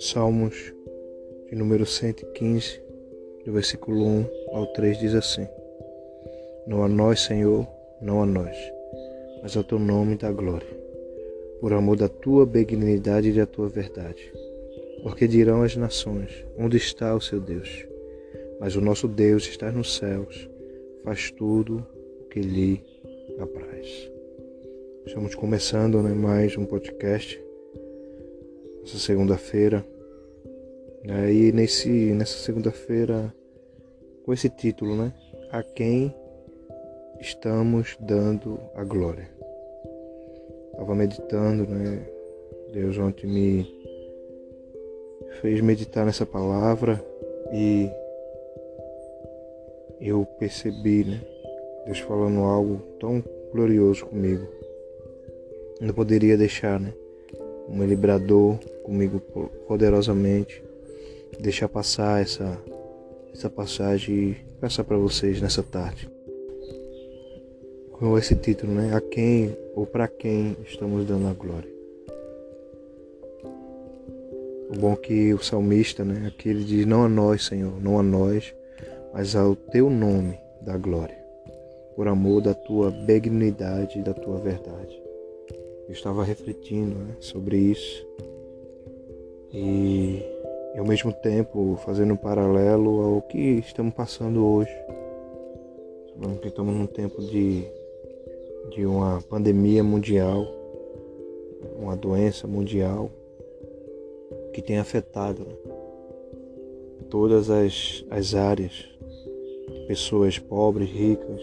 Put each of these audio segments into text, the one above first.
Salmos de número 115, do versículo 1 ao 3 diz assim: Não a nós, Senhor, não a nós, mas ao teu nome da glória, por amor da tua benignidade e da tua verdade. Porque dirão as nações: Onde está o seu Deus? Mas o nosso Deus está nos céus, faz tudo o que lhe apraz. Estamos começando né, mais um podcast essa segunda-feira. Aí nesse, nessa segunda-feira, com esse título, né? A quem estamos dando a glória. Estava meditando, né? Deus ontem me fez meditar nessa palavra e eu percebi, né? Deus falando algo tão glorioso comigo. Não poderia deixar, né? como ele bradou comigo poderosamente, deixar passar essa, essa passagem e passar para vocês nessa tarde. Com esse título, né? A quem ou para quem estamos dando a glória. O bom é que o salmista, né? Aqui ele diz: Não a nós, Senhor, não a nós, mas ao teu nome da glória, por amor da tua benignidade e da tua verdade. Eu estava refletindo né, sobre isso e, ao mesmo tempo fazendo um paralelo ao que estamos passando hoje. Estamos num tempo de, de uma pandemia mundial, uma doença mundial que tem afetado né, todas as, as áreas, pessoas pobres, ricas,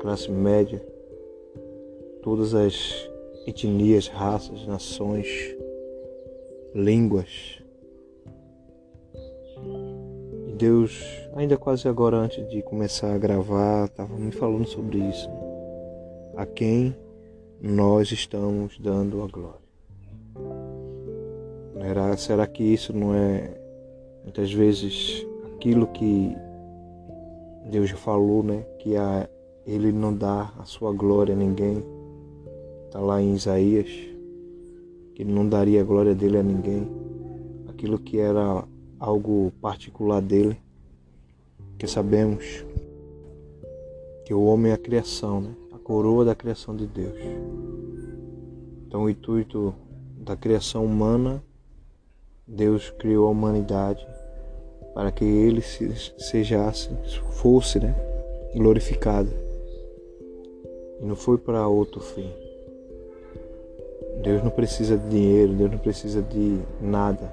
classe média, todas as etnias, raças, nações, línguas. E Deus, ainda quase agora antes de começar a gravar, estava me falando sobre isso. A quem nós estamos dando a glória. Será, será que isso não é muitas vezes aquilo que Deus falou, né? Que a, Ele não dá a sua glória a ninguém Está lá em Isaías que ele não daria a glória dele a ninguém. Aquilo que era algo particular dele. Que sabemos que o homem é a criação, né? a coroa da criação de Deus. Então, o intuito da criação humana, Deus criou a humanidade para que ele sejasse, fosse né, glorificado. E não foi para outro fim. Deus não precisa de dinheiro, Deus não precisa de nada.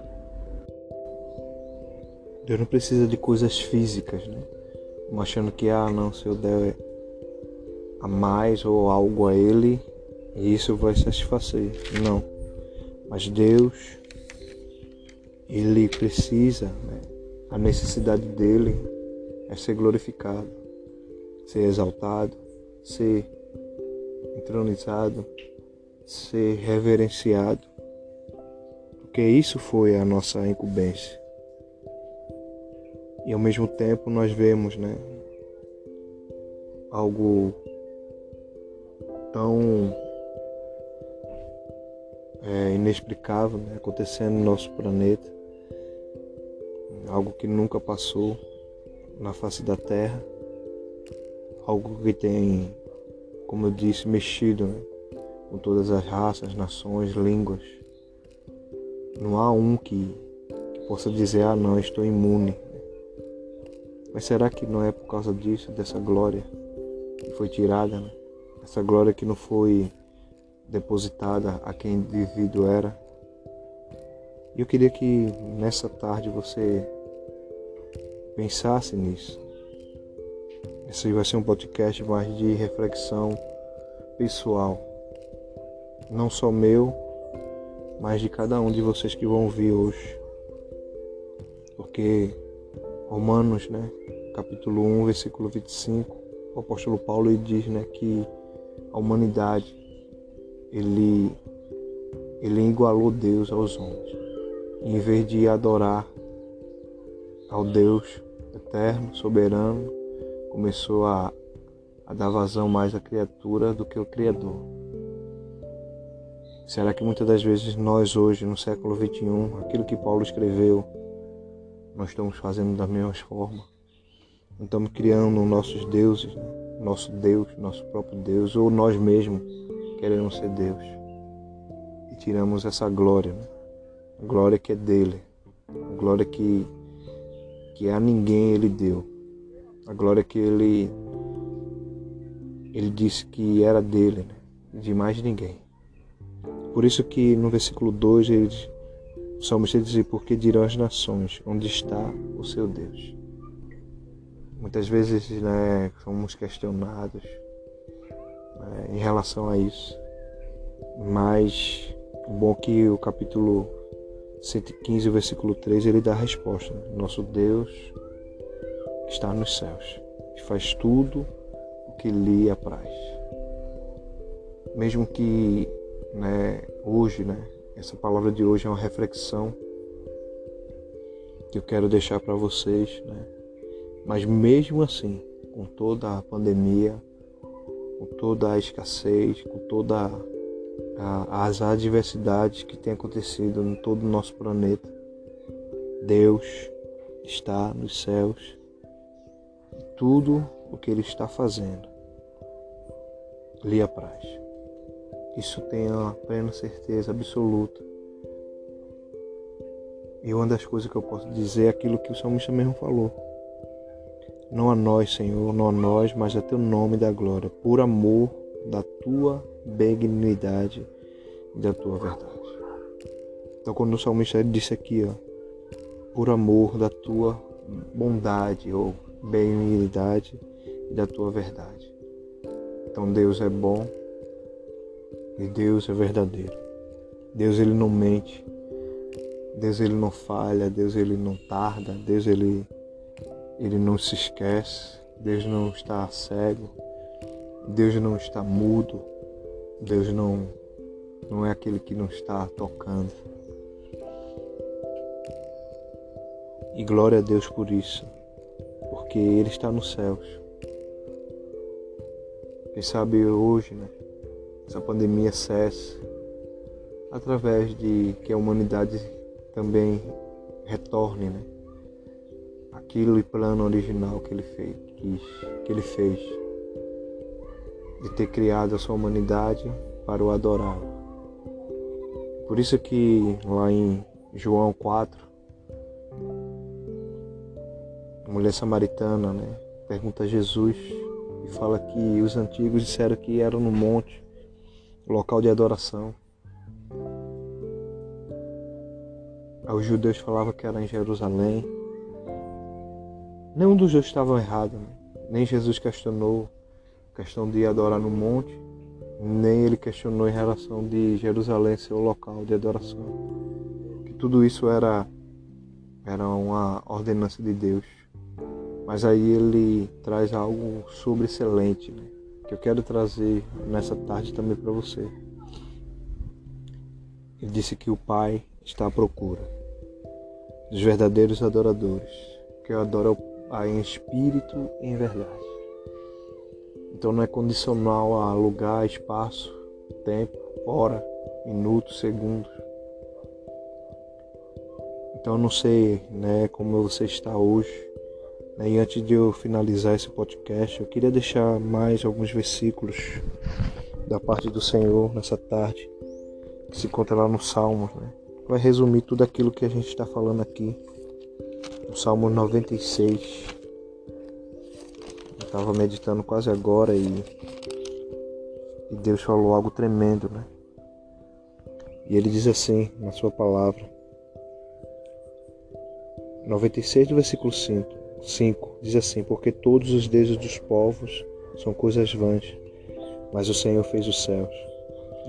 Deus não precisa de coisas físicas, né? Achando que, ah, não, se eu der a mais ou algo a Ele, isso vai satisfazer. Não. Mas Deus, Ele precisa, né? a necessidade dele é ser glorificado, ser exaltado, ser entronizado, ser reverenciado, porque isso foi a nossa incumbência. E ao mesmo tempo nós vemos, né, algo tão é, inexplicável né, acontecendo no nosso planeta, algo que nunca passou na face da Terra, algo que tem, como eu disse, mexido né, com todas as raças, nações, línguas. Não há um que, que possa dizer, ah não, estou imune. Mas será que não é por causa disso, dessa glória que foi tirada, né? essa glória que não foi depositada a quem indivíduo era? E eu queria que nessa tarde você pensasse nisso. Esse vai ser um podcast mais de reflexão pessoal não só meu, mas de cada um de vocês que vão ouvir hoje. Porque Romanos, né, capítulo 1, versículo 25, o apóstolo Paulo diz, né, que a humanidade ele ele igualou Deus aos homens. em vez de adorar ao Deus eterno, soberano, começou a, a dar vazão mais à criatura do que o Criador Será que muitas das vezes nós hoje, no século XXI, aquilo que Paulo escreveu, nós estamos fazendo da mesma forma? Não estamos criando nossos deuses, nosso Deus, nosso próprio Deus, ou nós mesmos queremos ser Deus. E tiramos essa glória, né? a glória que é dele, a glória que, que a ninguém ele deu, a glória que ele, ele disse que era dele, né? de mais ninguém. Por isso que no versículo 2 ele, o salmista diz, porque dirão as nações, onde está o seu Deus? Muitas vezes né, somos questionados né, em relação a isso. Mas o bom é que o capítulo 115, versículo 3, ele dá a resposta. Né? Nosso Deus está nos céus e faz tudo o que lhe apraz. Mesmo que né, hoje, né, essa palavra de hoje é uma reflexão que eu quero deixar para vocês, né? Mas mesmo assim, com toda a pandemia, com toda a escassez, com todas as adversidades que têm acontecido em todo o nosso planeta, Deus está nos céus e tudo o que Ele está fazendo lhe apraz. Isso tenha a plena certeza absoluta. E uma das coisas que eu posso dizer é aquilo que o salmista mesmo falou. Não a nós, Senhor, não a nós, mas a teu nome da glória, por amor da tua benignidade e da tua verdade. Então, quando o salmista disse aqui, ó, por amor da tua bondade ou benignidade e da tua verdade. Então, Deus é bom, e Deus é verdadeiro. Deus ele não mente. Deus ele não falha, Deus ele não tarda, Deus ele ele não se esquece, Deus não está cego, Deus não está mudo, Deus não não é aquele que não está tocando. E glória a Deus por isso, porque Ele está nos céus. Quem sabe hoje, né? Essa pandemia cesse, através de que a humanidade também retorne, né? Aquilo e plano original que ele fez, que, ele fez, de ter criado a sua humanidade para o adorar. Por isso que lá em João 4, a mulher samaritana, né, pergunta a Jesus e fala que os antigos disseram que eram no monte local de adoração. Os judeus falavam que era em Jerusalém. Nenhum dos dois estava errado, né? nem Jesus questionou a questão de adorar no monte, nem ele questionou em relação de Jerusalém ser o local de adoração. Que tudo isso era, era uma ordenança de Deus. Mas aí ele traz algo sobre excelente, né? Que eu quero trazer nessa tarde também para você. Ele disse que o Pai está à procura dos verdadeiros adoradores, que adoram em espírito e em verdade. Então não é condicional a lugar, espaço, tempo, hora, minutos, segundos. Então eu não sei né, como você está hoje, e antes de eu finalizar esse podcast, eu queria deixar mais alguns versículos da parte do Senhor nessa tarde, que se encontra lá no Salmos, né? Vai resumir tudo aquilo que a gente está falando aqui. No Salmo 96. Eu estava meditando quase agora e, e Deus falou algo tremendo, né? E ele diz assim na sua palavra. 96 do versículo 5. 5 diz assim: Porque todos os deuses dos povos são coisas vãs, mas o Senhor fez os céus.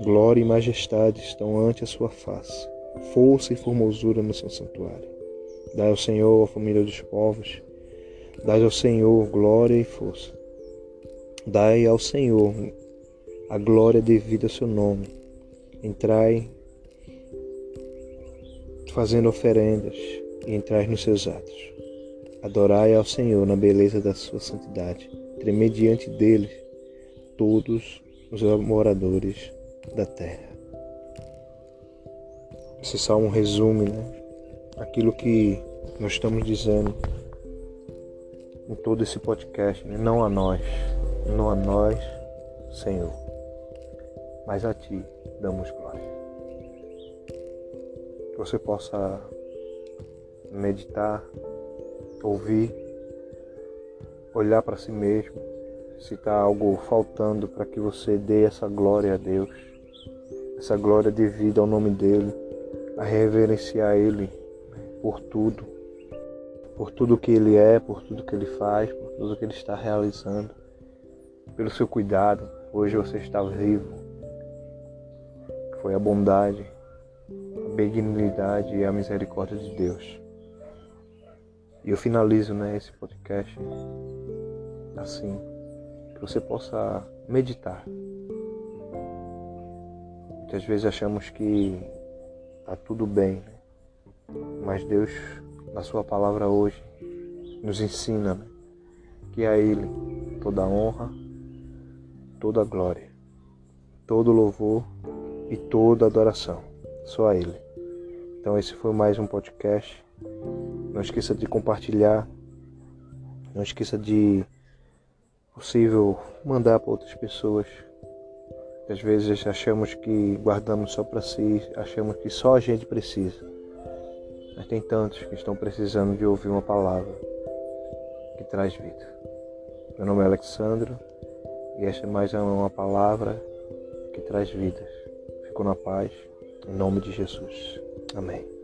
Glória e majestade estão ante a sua face, força e formosura no seu santuário. Dai ao Senhor a família dos povos, dai ao Senhor glória e força. Dai ao Senhor a glória devida ao seu nome. Entrai fazendo oferendas e entrai nos seus atos. Adorai ao Senhor na beleza da sua santidade. Tremei diante dele todos os moradores da terra. Esse salmo resume né, aquilo que nós estamos dizendo em todo esse podcast. Né? Não a nós, não a nós, Senhor, mas a Ti damos glória. Que você possa meditar, ouvir, olhar para si mesmo, se está algo faltando para que você dê essa glória a Deus, essa glória de vida ao nome dEle, a reverenciar Ele por tudo, por tudo que Ele é, por tudo que Ele faz, por tudo que Ele está realizando, pelo seu cuidado. Hoje você está vivo. Foi a bondade, a benignidade e a misericórdia de Deus. E eu finalizo né, esse podcast assim, que você possa meditar. Muitas vezes achamos que está tudo bem, né? mas Deus, na Sua palavra hoje, nos ensina né? que a Ele toda honra, toda glória, todo louvor e toda adoração. Só a Ele. Então esse foi mais um podcast. Não esqueça de compartilhar. Não esqueça de possível mandar para outras pessoas. Às vezes achamos que guardamos só para si, achamos que só a gente precisa. Mas tem tantos que estão precisando de ouvir uma palavra que traz vida. Meu nome é Alexandro e esta é mais uma palavra que traz vidas. Fico na paz, em nome de Jesus. Amém.